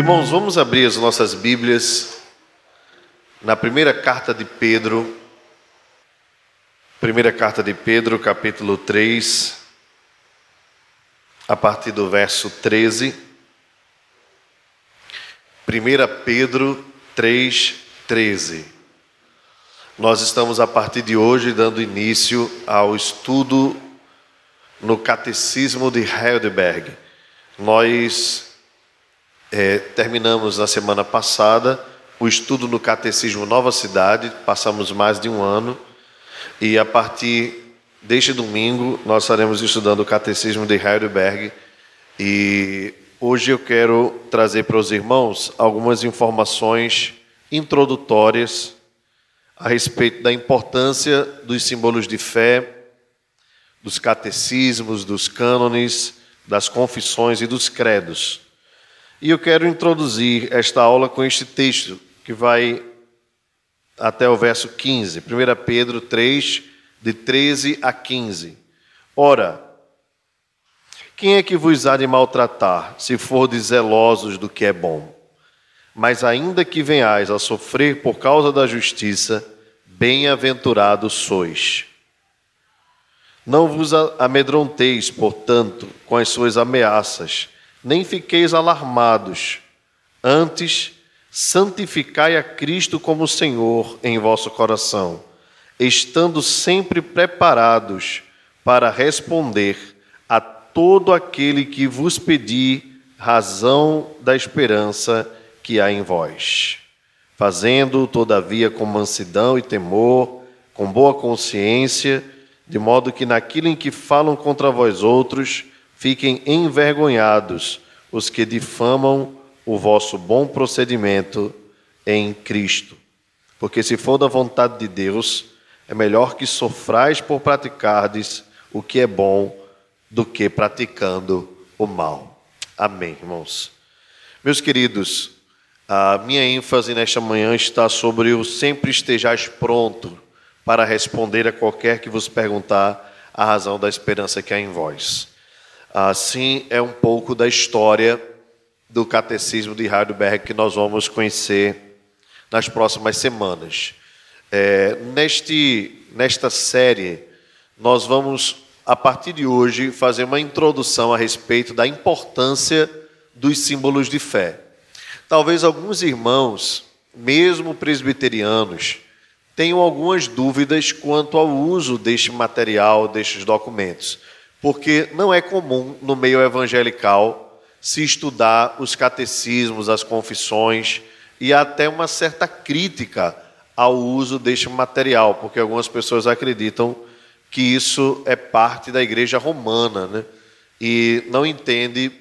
Irmãos, vamos abrir as nossas Bíblias na primeira carta de Pedro, primeira carta de Pedro, capítulo 3, a partir do verso 13. 1 Pedro 3, 13. Nós estamos a partir de hoje dando início ao estudo no Catecismo de Heidelberg. Nós é, terminamos na semana passada o estudo no Catecismo Nova Cidade, passamos mais de um ano, e a partir deste domingo nós estaremos estudando o Catecismo de Heidelberg. E hoje eu quero trazer para os irmãos algumas informações introdutórias a respeito da importância dos símbolos de fé, dos catecismos, dos cânones, das confissões e dos credos. E eu quero introduzir esta aula com este texto, que vai até o verso 15, 1 Pedro 3, de 13 a 15. Ora, quem é que vos há de maltratar, se for zelosos do que é bom? Mas ainda que venhais a sofrer por causa da justiça, bem-aventurados sois. Não vos amedronteis, portanto, com as suas ameaças, nem fiqueis alarmados. Antes, santificai a Cristo como Senhor em vosso coração, estando sempre preparados para responder a todo aquele que vos pedir razão da esperança que há em vós. Fazendo, todavia, com mansidão e temor, com boa consciência, de modo que naquilo em que falam contra vós outros, fiquem envergonhados os que difamam o vosso bom procedimento em Cristo. Porque se for da vontade de Deus, é melhor que sofrais por praticardes o que é bom do que praticando o mal. Amém, irmãos. Meus queridos, a minha ênfase nesta manhã está sobre o sempre estejais pronto para responder a qualquer que vos perguntar a razão da esperança que há em vós. Assim é um pouco da história do Catecismo de Heidelberg que nós vamos conhecer nas próximas semanas. É, neste, nesta série, nós vamos, a partir de hoje, fazer uma introdução a respeito da importância dos símbolos de fé. Talvez alguns irmãos, mesmo presbiterianos, tenham algumas dúvidas quanto ao uso deste material, destes documentos porque não é comum no meio evangelical se estudar os catecismos, as confissões e até uma certa crítica ao uso deste material, porque algumas pessoas acreditam que isso é parte da igreja romana, né? E não entende,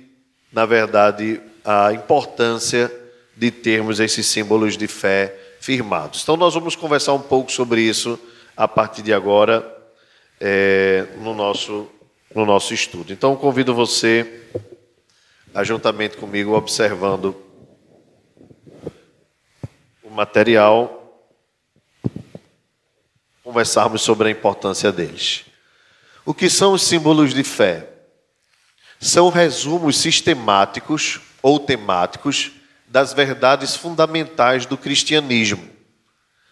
na verdade, a importância de termos esses símbolos de fé firmados. Então, nós vamos conversar um pouco sobre isso a partir de agora é, no nosso no nosso estudo. Então, convido você a, juntamente comigo, observando o material, conversarmos sobre a importância deles. O que são os símbolos de fé? São resumos sistemáticos ou temáticos das verdades fundamentais do cristianismo.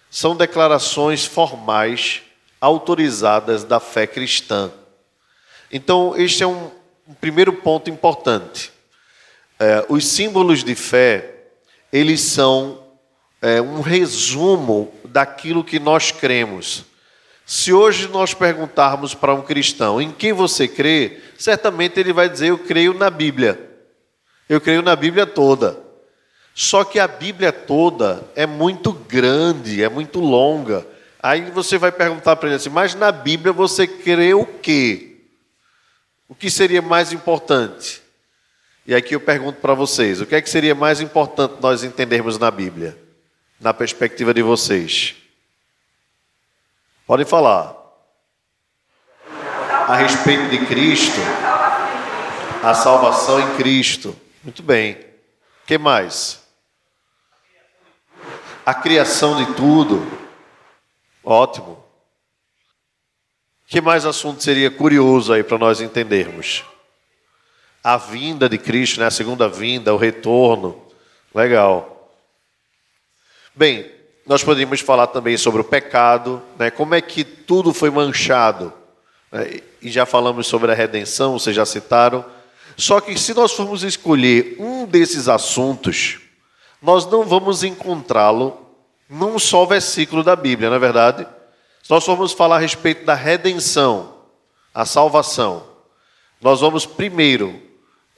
São declarações formais autorizadas da fé cristã então, este é um, um primeiro ponto importante. É, os símbolos de fé, eles são é, um resumo daquilo que nós cremos. Se hoje nós perguntarmos para um cristão em quem você crê, certamente ele vai dizer: Eu creio na Bíblia. Eu creio na Bíblia toda. Só que a Bíblia toda é muito grande, é muito longa. Aí você vai perguntar para ele assim: Mas na Bíblia você crê o quê? O que seria mais importante? E aqui eu pergunto para vocês: o que é que seria mais importante nós entendermos na Bíblia, na perspectiva de vocês? Podem falar. A respeito de Cristo, a salvação em Cristo. Muito bem. O que mais? A criação de tudo. Ótimo. Que mais assunto seria curioso aí para nós entendermos? A vinda de Cristo, né? a segunda vinda, o retorno, Legal. Bem, nós poderíamos falar também sobre o pecado, né? como é que tudo foi manchado. Né? E já falamos sobre a redenção, vocês já citaram. Só que se nós formos escolher um desses assuntos, nós não vamos encontrá-lo num só versículo da Bíblia, não é verdade? Se nós formos falar a respeito da redenção, a salvação, nós vamos primeiro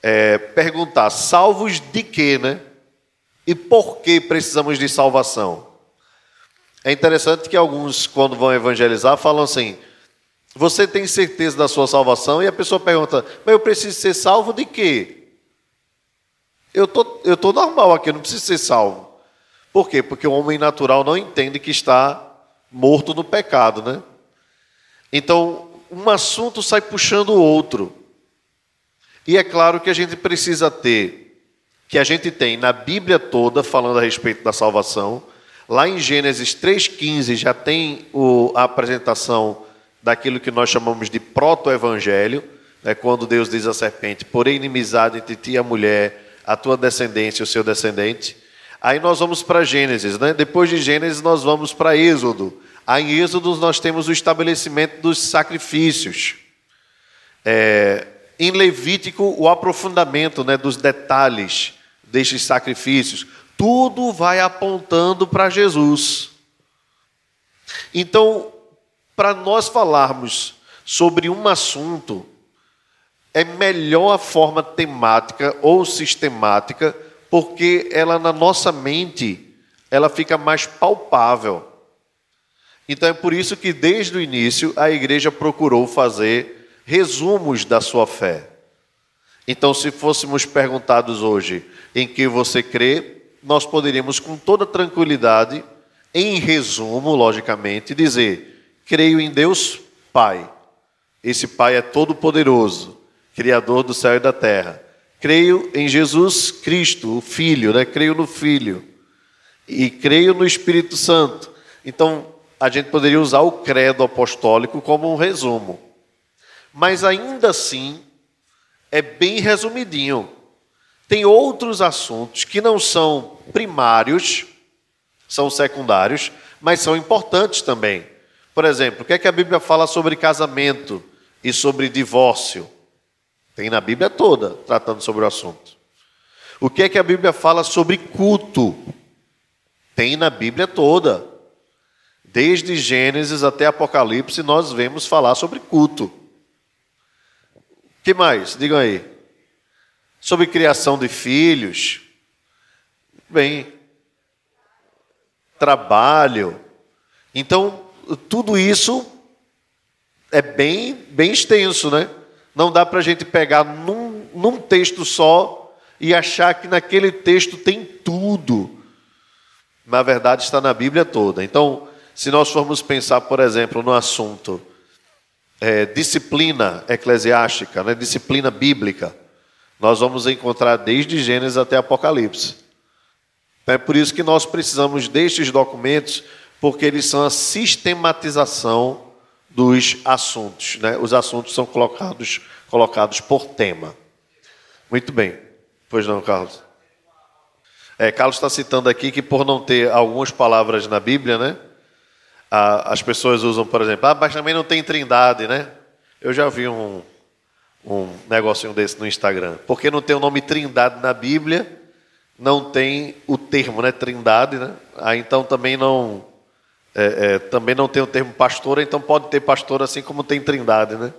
é, perguntar: salvos de quê, né? E por que precisamos de salvação? É interessante que alguns, quando vão evangelizar, falam assim: Você tem certeza da sua salvação? E a pessoa pergunta: Mas eu preciso ser salvo de quê? Eu tô, eu tô normal aqui, eu não preciso ser salvo. Por quê? Porque o homem natural não entende que está morto no pecado, né? Então, um assunto sai puxando o outro. E é claro que a gente precisa ter, que a gente tem na Bíblia toda, falando a respeito da salvação, Lá em Gênesis 3,15 já tem o, a apresentação daquilo que nós chamamos de proto-evangelho, né, quando Deus diz à serpente: Porém, inimizade entre ti e a mulher, a tua descendência e o seu descendente. Aí nós vamos para Gênesis, né? depois de Gênesis nós vamos para Êxodo. Aí em Êxodo nós temos o estabelecimento dos sacrifícios. É, em Levítico, o aprofundamento né, dos detalhes destes sacrifícios tudo vai apontando para Jesus. Então, para nós falarmos sobre um assunto, é melhor a forma temática ou sistemática, porque ela na nossa mente, ela fica mais palpável. Então é por isso que desde o início a igreja procurou fazer resumos da sua fé. Então, se fôssemos perguntados hoje em que você crê, nós poderíamos com toda tranquilidade, em resumo, logicamente, dizer: creio em Deus Pai. Esse Pai é todo-poderoso, Criador do céu e da terra. Creio em Jesus Cristo, o Filho, né? creio no Filho. E creio no Espírito Santo. Então, a gente poderia usar o credo apostólico como um resumo. Mas ainda assim, é bem resumidinho. Tem outros assuntos que não são primários, são secundários, mas são importantes também. Por exemplo, o que é que a Bíblia fala sobre casamento e sobre divórcio? Tem na Bíblia toda, tratando sobre o assunto. O que é que a Bíblia fala sobre culto? Tem na Bíblia toda. Desde Gênesis até Apocalipse, nós vemos falar sobre culto. O que mais? Digam aí sobre criação de filhos. Bem, trabalho. Então, tudo isso é bem, bem extenso, né? Não dá para a gente pegar num, num texto só e achar que naquele texto tem tudo. Na verdade, está na Bíblia toda. Então, se nós formos pensar, por exemplo, no assunto é, disciplina eclesiástica, né, disciplina bíblica, nós vamos encontrar desde Gênesis até Apocalipse. É por isso que nós precisamos destes documentos, porque eles são a sistematização dos assuntos. Né? Os assuntos são colocados, colocados por tema. Muito bem. Pois não, Carlos? É, Carlos está citando aqui que por não ter algumas palavras na Bíblia, né? as pessoas usam, por exemplo, ah, mas também não tem trindade, né? Eu já vi um, um negocinho desse no Instagram. Porque não tem o nome Trindade na Bíblia, não tem o termo, né? Trindade, né? Aí então também não é, é, também não tem o termo pastor, então pode ter pastor assim como tem Trindade, né?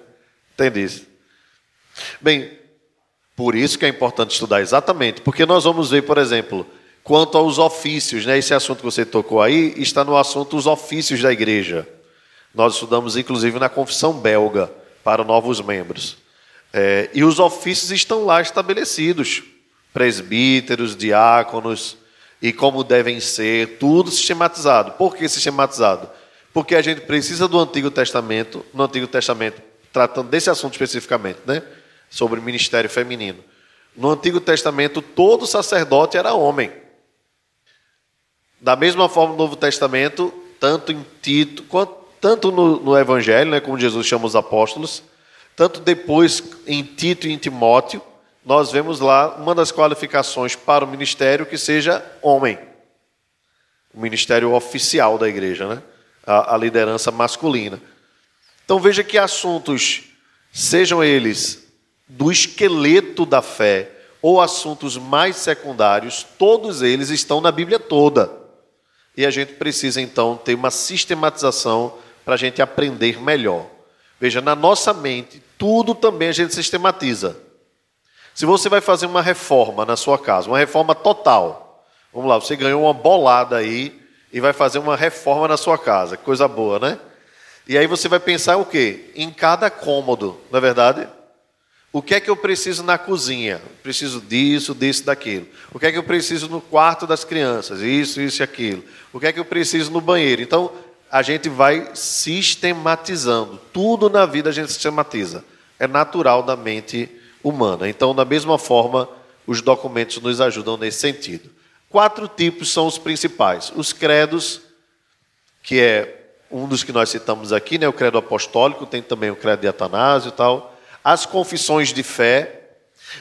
Entende isso? Bem, por isso que é importante estudar exatamente, porque nós vamos ver, por exemplo, quanto aos ofícios, né? Esse assunto que você tocou aí está no assunto os ofícios da igreja. Nós estudamos inclusive na confissão belga para novos membros. É, e os ofícios estão lá estabelecidos: presbíteros, diáconos, e como devem ser, tudo sistematizado. Por que sistematizado? Porque a gente precisa do Antigo Testamento, no Antigo Testamento, tratando desse assunto especificamente, né? Sobre ministério feminino. No Antigo Testamento, todo sacerdote era homem. Da mesma forma, no Novo Testamento, tanto em Tito, quanto, tanto no, no Evangelho, né, como Jesus chama os apóstolos, tanto depois em Tito e em Timóteo, nós vemos lá uma das qualificações para o ministério que seja homem. O ministério oficial da igreja, né? a, a liderança masculina. Então veja que assuntos, sejam eles do esqueleto da fé ou assuntos mais secundários, todos eles estão na Bíblia toda. E a gente precisa então ter uma sistematização para a gente aprender melhor. Veja, na nossa mente, tudo também a gente sistematiza. Se você vai fazer uma reforma na sua casa, uma reforma total, vamos lá, você ganhou uma bolada aí e vai fazer uma reforma na sua casa, coisa boa, né? E aí você vai pensar o quê? Em cada cômodo, não é verdade? O que é que eu preciso na cozinha? Preciso disso, disso, daquilo. O que é que eu preciso no quarto das crianças? Isso, isso e aquilo. O que é que eu preciso no banheiro? Então, a gente vai sistematizando. Tudo na vida a gente sistematiza. É natural da mente humana. Então, da mesma forma, os documentos nos ajudam nesse sentido. Quatro tipos são os principais. Os credos, que é um dos que nós citamos aqui, né? o credo apostólico, tem também o credo de Atanásio e tal. As confissões de fé.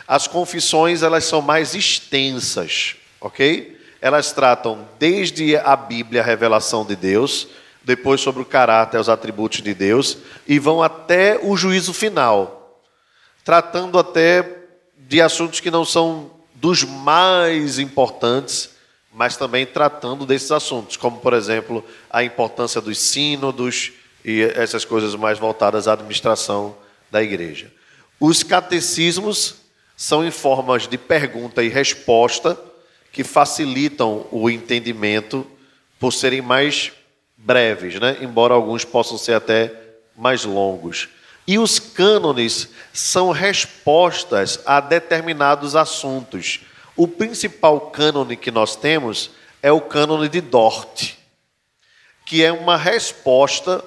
As confissões, elas são mais extensas, ok? Elas tratam desde a Bíblia, a revelação de Deus, depois sobre o caráter os atributos de Deus, e vão até o juízo final, tratando até de assuntos que não são dos mais importantes, mas também tratando desses assuntos, como, por exemplo, a importância dos sínodos e essas coisas mais voltadas à administração da igreja. Os catecismos são em formas de pergunta e resposta que facilitam o entendimento por serem mais breves, né? embora alguns possam ser até mais longos. E os cânones são respostas a determinados assuntos. O principal cânone que nós temos é o cânone de Dort, que é uma resposta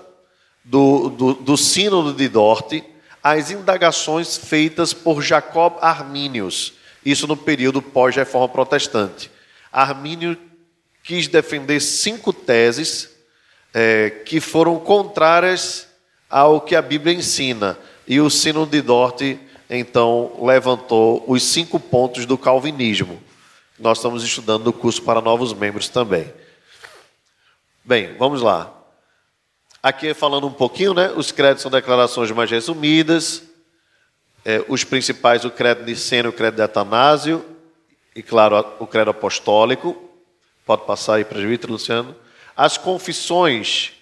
do, do, do sínodo de Dort às indagações feitas por Jacob Arminius, isso no período pós-reforma protestante. Armínio quis defender cinco teses é, que foram contrárias ao que a Bíblia ensina. E o sino de Dort, então, levantou os cinco pontos do calvinismo. Nós estamos estudando no curso para novos membros também. Bem, vamos lá. Aqui falando um pouquinho, né? Os créditos são declarações mais resumidas. É, os principais, o credo de Seno, o credo de Atanásio. E, claro, o credo apostólico. Pode passar aí, presbítero Luciano. As confissões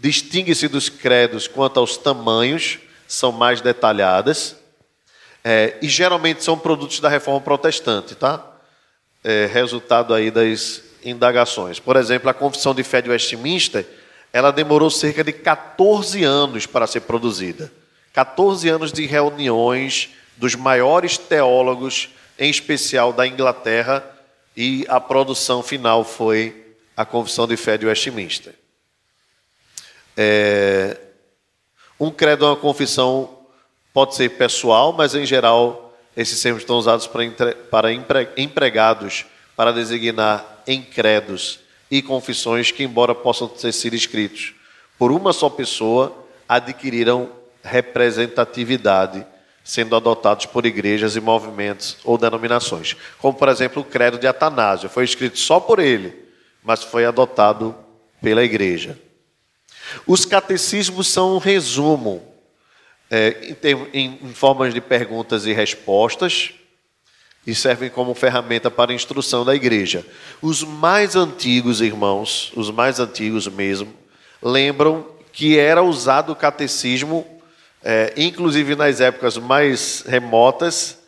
distingue-se dos credos quanto aos tamanhos, são mais detalhadas, é, e geralmente são produtos da reforma protestante, tá? É, resultado aí das indagações. Por exemplo, a Confissão de Fé de Westminster, ela demorou cerca de 14 anos para ser produzida. 14 anos de reuniões dos maiores teólogos, em especial da Inglaterra, e a produção final foi a Confissão de Fé de Westminster. É, um credo é uma confissão, pode ser pessoal, mas em geral esses termos estão usados para, entre, para empregados para designar encredos e confissões que, embora possam ter sido escritos por uma só pessoa, adquiriram representatividade, sendo adotados por igrejas e movimentos ou denominações. Como, por exemplo, o credo de Atanásio, foi escrito só por ele, mas foi adotado pela igreja. Os catecismos são um resumo é, em, em, formas de perguntas e respostas e servem como ferramenta para a instrução da igreja. Os mais antigos, irmãos, os mais antigos mesmo, lembram que era usado o catecismo, é, inclusive nas épocas mais remotas,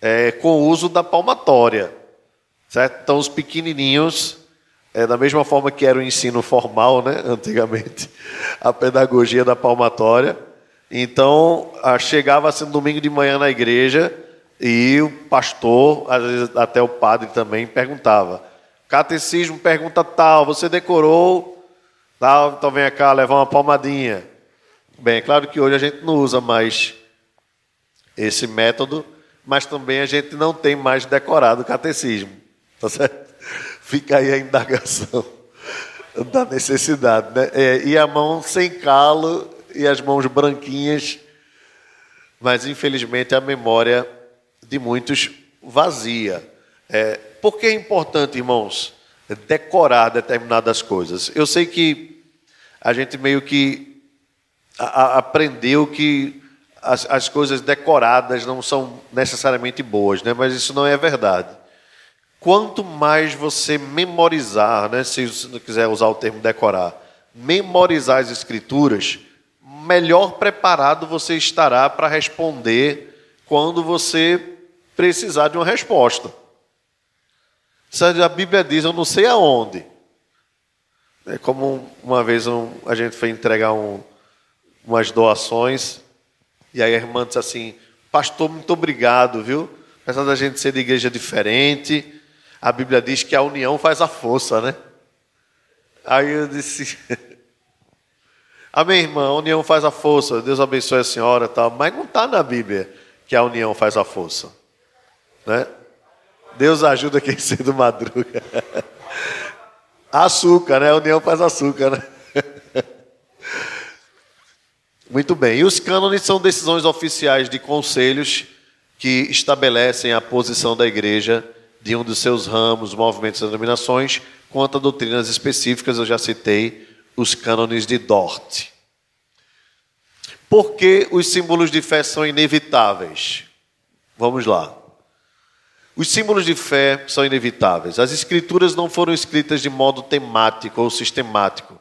é, com o uso da palmatória. Certo? Então, os pequenininhos é, da mesma forma que era o ensino formal, né, antigamente, a pedagogia da palmatória. Então, chegava-se no domingo de manhã na igreja e o pastor, às vezes até o padre também, perguntava: Catecismo pergunta tal, você decorou? Tal, então vem cá levar uma palmadinha. Bem, é claro que hoje a gente não usa mais esse método, mas também a gente não tem mais decorado o catecismo. Tá certo? Fica aí a indagação da necessidade, né? É, e a mão sem calo e as mãos branquinhas, mas infelizmente a memória de muitos vazia. É, por que é importante, irmãos, decorar determinadas coisas? Eu sei que a gente meio que a, a, aprendeu que as, as coisas decoradas não são necessariamente boas, né? mas isso não é verdade. Quanto mais você memorizar, né? se você não quiser usar o termo decorar, memorizar as escrituras, melhor preparado você estará para responder quando você precisar de uma resposta. A Bíblia diz, eu não sei aonde. É como uma vez um, a gente foi entregar um, umas doações, e aí a irmã disse assim, pastor, muito obrigado, viu? Apesar da gente ser de igreja diferente, a Bíblia diz que a união faz a força, né? Aí eu disse, Amém, irmã, a união faz a força, Deus abençoe a senhora tal, mas não está na Bíblia que a união faz a força. Né? Deus ajuda quem cedo madruga. Açúcar, né? A união faz açúcar, né? Muito bem. E os cânones são decisões oficiais de conselhos que estabelecem a posição da igreja de um dos seus ramos, movimentos e denominações quanto a doutrinas específicas. Eu já citei os cânones de Dort. Por que os símbolos de fé são inevitáveis? Vamos lá. Os símbolos de fé são inevitáveis. As escrituras não foram escritas de modo temático ou sistemático.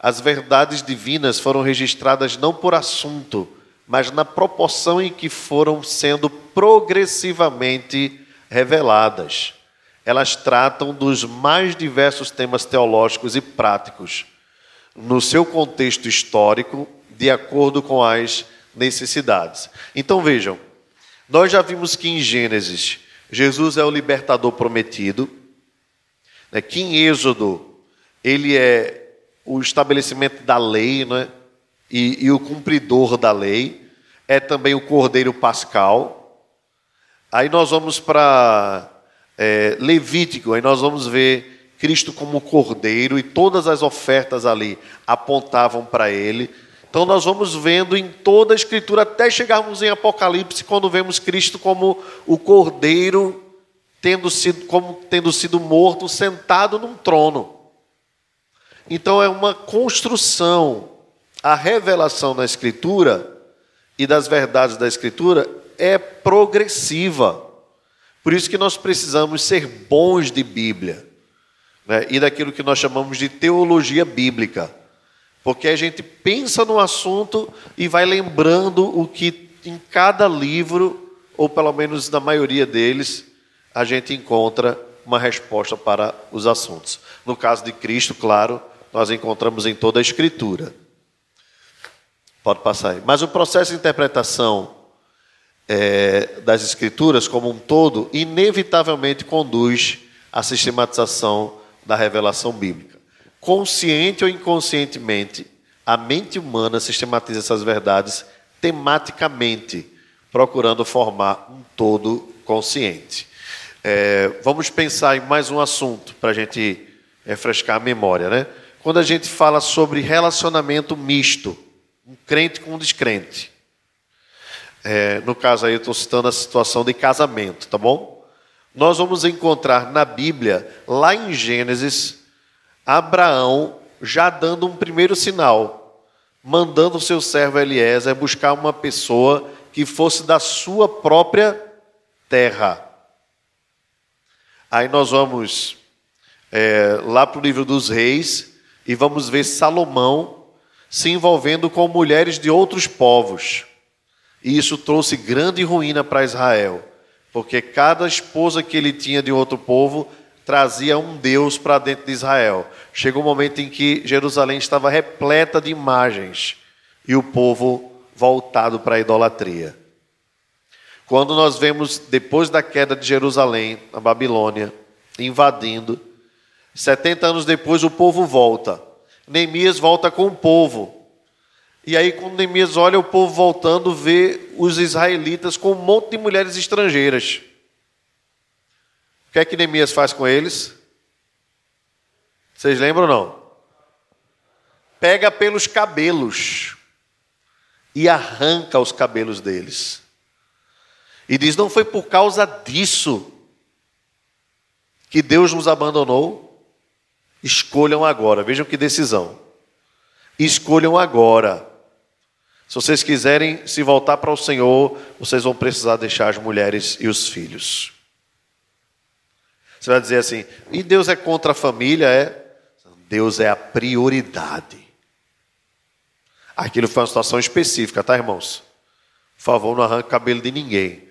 As verdades divinas foram registradas não por assunto, mas na proporção em que foram sendo progressivamente reveladas. Elas tratam dos mais diversos temas teológicos e práticos, no seu contexto histórico, de acordo com as necessidades. Então vejam, nós já vimos que em Gênesis Jesus é o libertador prometido, né, que em Êxodo ele é o estabelecimento da lei né, e, e o cumpridor da lei, é também o cordeiro pascal. Aí nós vamos para é, Levítico, aí nós vamos ver Cristo como cordeiro e todas as ofertas ali apontavam para ele. Então nós vamos vendo em toda a Escritura até chegarmos em Apocalipse, quando vemos Cristo como o Cordeiro, tendo sido, como tendo sido morto, sentado num trono. Então é uma construção. A revelação na Escritura e das verdades da Escritura é progressiva. Por isso que nós precisamos ser bons de Bíblia né? e daquilo que nós chamamos de teologia bíblica. Porque a gente pensa no assunto e vai lembrando o que em cada livro, ou pelo menos na maioria deles, a gente encontra uma resposta para os assuntos. No caso de Cristo, claro, nós encontramos em toda a Escritura. Pode passar aí. Mas o processo de interpretação é, das Escrituras como um todo, inevitavelmente conduz à sistematização da revelação bíblica consciente ou inconscientemente, a mente humana sistematiza essas verdades tematicamente, procurando formar um todo consciente. É, vamos pensar em mais um assunto para a gente refrescar a memória, né? Quando a gente fala sobre relacionamento misto, um crente com um descrente. É, no caso aí, eu estou citando a situação de casamento, tá bom? Nós vamos encontrar na Bíblia, lá em Gênesis, Abraão já dando um primeiro sinal, mandando o seu servo Eliezer buscar uma pessoa que fosse da sua própria terra. Aí nós vamos é, lá para o livro dos reis e vamos ver Salomão se envolvendo com mulheres de outros povos. E isso trouxe grande ruína para Israel, porque cada esposa que ele tinha de outro povo trazia um Deus para dentro de Israel. Chegou um momento em que Jerusalém estava repleta de imagens e o povo voltado para a idolatria. Quando nós vemos, depois da queda de Jerusalém, a Babilônia, invadindo, 70 anos depois o povo volta. Neemias volta com o povo. E aí, quando Neemias olha o povo voltando, vê os israelitas com um monte de mulheres estrangeiras. O que é que Neemias faz com eles? Vocês lembram ou não? Pega pelos cabelos e arranca os cabelos deles. E diz: não foi por causa disso que Deus nos abandonou. Escolham agora, vejam que decisão. Escolham agora. Se vocês quiserem se voltar para o Senhor, vocês vão precisar deixar as mulheres e os filhos. Você vai dizer assim: e Deus é contra a família? É. Deus é a prioridade. Aquilo foi uma situação específica, tá, irmãos? Por favor, não arranque o cabelo de ninguém.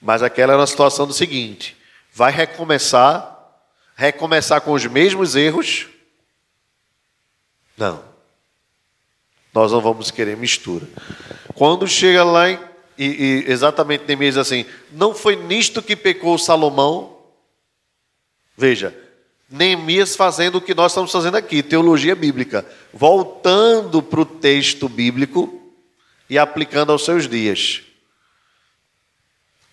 Mas aquela era a situação do seguinte: vai recomeçar, recomeçar com os mesmos erros? Não. Nós não vamos querer mistura. Quando chega lá em, e, e exatamente Neemias assim, não foi nisto que pecou Salomão? Veja, Neemias fazendo o que nós estamos fazendo aqui, teologia bíblica, voltando para o texto bíblico e aplicando aos seus dias.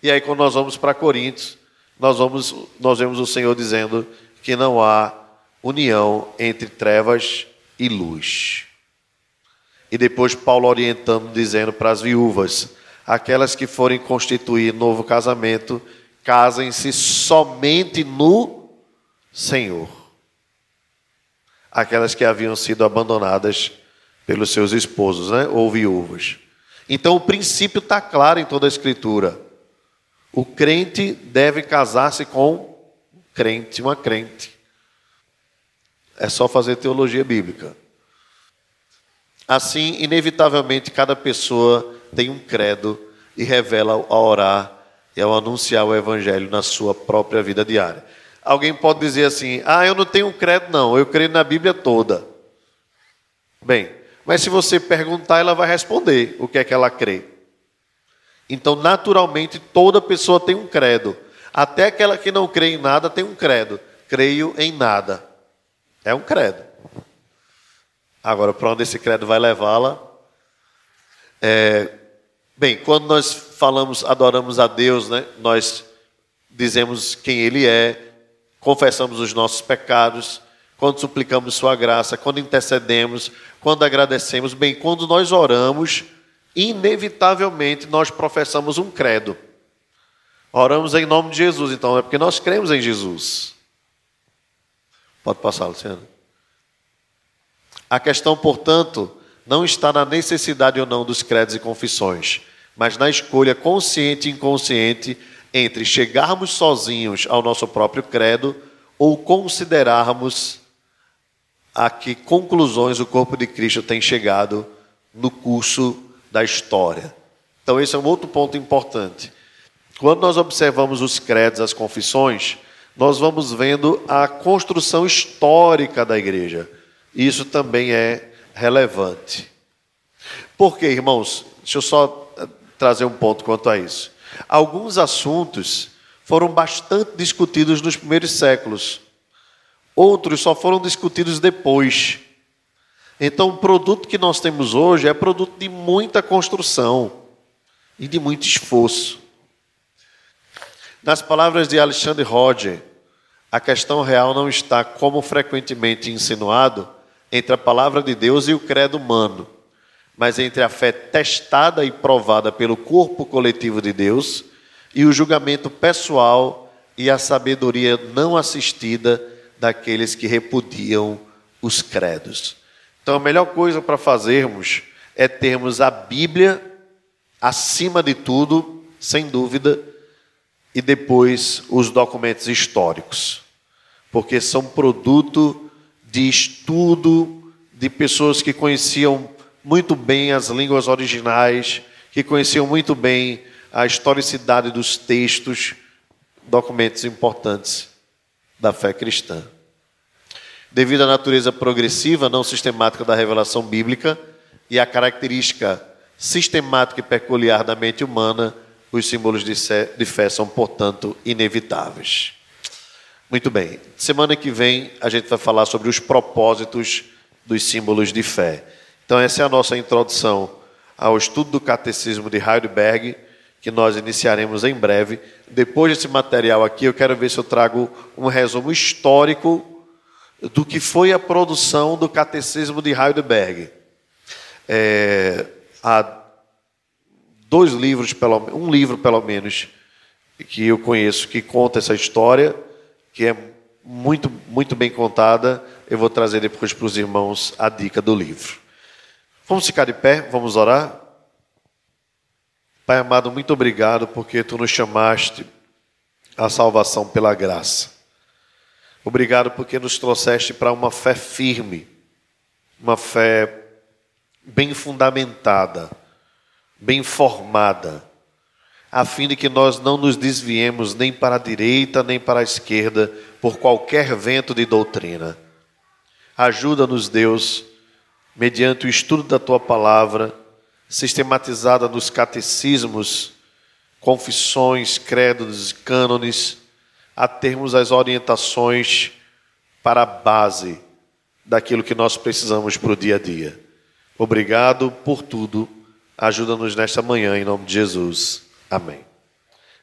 E aí, quando nós vamos para Coríntios, nós, vamos, nós vemos o Senhor dizendo que não há união entre trevas e luz. E depois Paulo orientando, dizendo para as viúvas: aquelas que forem constituir novo casamento, casem-se somente no Senhor. Aquelas que haviam sido abandonadas pelos seus esposos, né? ou viúvas. Então o princípio está claro em toda a Escritura. O crente deve casar-se com um crente, uma crente. É só fazer teologia bíblica. Assim, inevitavelmente, cada pessoa tem um credo e revela ao orar e ao anunciar o evangelho na sua própria vida diária. Alguém pode dizer assim: "Ah, eu não tenho um credo não, eu creio na Bíblia toda". Bem, mas se você perguntar, ela vai responder o que é que ela crê. Então, naturalmente, toda pessoa tem um credo. Até aquela que não crê em nada tem um credo. Creio em nada. É um credo. Agora, para onde esse credo vai levá-la? É, bem, quando nós falamos, adoramos a Deus, né, nós dizemos quem Ele é, confessamos os nossos pecados, quando suplicamos Sua graça, quando intercedemos, quando agradecemos. Bem, quando nós oramos, inevitavelmente nós professamos um credo. Oramos em nome de Jesus, então é porque nós cremos em Jesus. Pode passar, Luciano. A questão, portanto, não está na necessidade ou não dos credos e confissões, mas na escolha consciente e inconsciente entre chegarmos sozinhos ao nosso próprio credo ou considerarmos a que conclusões o corpo de Cristo tem chegado no curso da história. Então, esse é um outro ponto importante. Quando nós observamos os credos, as confissões, nós vamos vendo a construção histórica da igreja. Isso também é relevante. Por quê, irmãos? Deixa eu só eh, trazer um ponto quanto a isso. Alguns assuntos foram bastante discutidos nos primeiros séculos, outros só foram discutidos depois. Então, o produto que nós temos hoje é produto de muita construção e de muito esforço. Nas palavras de Alexandre Roger, a questão real não está, como frequentemente insinuado, entre a palavra de Deus e o credo humano, mas entre a fé testada e provada pelo corpo coletivo de Deus e o julgamento pessoal e a sabedoria não assistida daqueles que repudiam os credos. Então, a melhor coisa para fazermos é termos a Bíblia acima de tudo, sem dúvida, e depois os documentos históricos, porque são produto de estudo de pessoas que conheciam muito bem as línguas originais, que conheciam muito bem a historicidade dos textos, documentos importantes da fé cristã. Devido à natureza progressiva, não sistemática da revelação bíblica e à característica sistemática e peculiar da mente humana, os símbolos de fé são, portanto, inevitáveis. Muito bem. Semana que vem a gente vai falar sobre os propósitos dos símbolos de fé. Então, essa é a nossa introdução ao estudo do Catecismo de Heidelberg, que nós iniciaremos em breve. Depois desse material aqui, eu quero ver se eu trago um resumo histórico do que foi a produção do Catecismo de Heidelberg. É, há dois livros, pelo, um livro pelo menos, que eu conheço que conta essa história, que é muito, muito bem contada. Eu vou trazer depois para os irmãos a dica do livro. Vamos ficar de pé, vamos orar. Pai amado, muito obrigado porque tu nos chamaste à salvação pela graça. Obrigado porque nos trouxeste para uma fé firme, uma fé bem fundamentada, bem formada, a fim de que nós não nos desviemos nem para a direita nem para a esquerda por qualquer vento de doutrina. Ajuda-nos, Deus, mediante o estudo da tua palavra, sistematizada nos catecismos, confissões, credos, cânones, a termos as orientações para a base daquilo que nós precisamos para o dia a dia. Obrigado por tudo. Ajuda-nos nesta manhã, em nome de Jesus. Amém.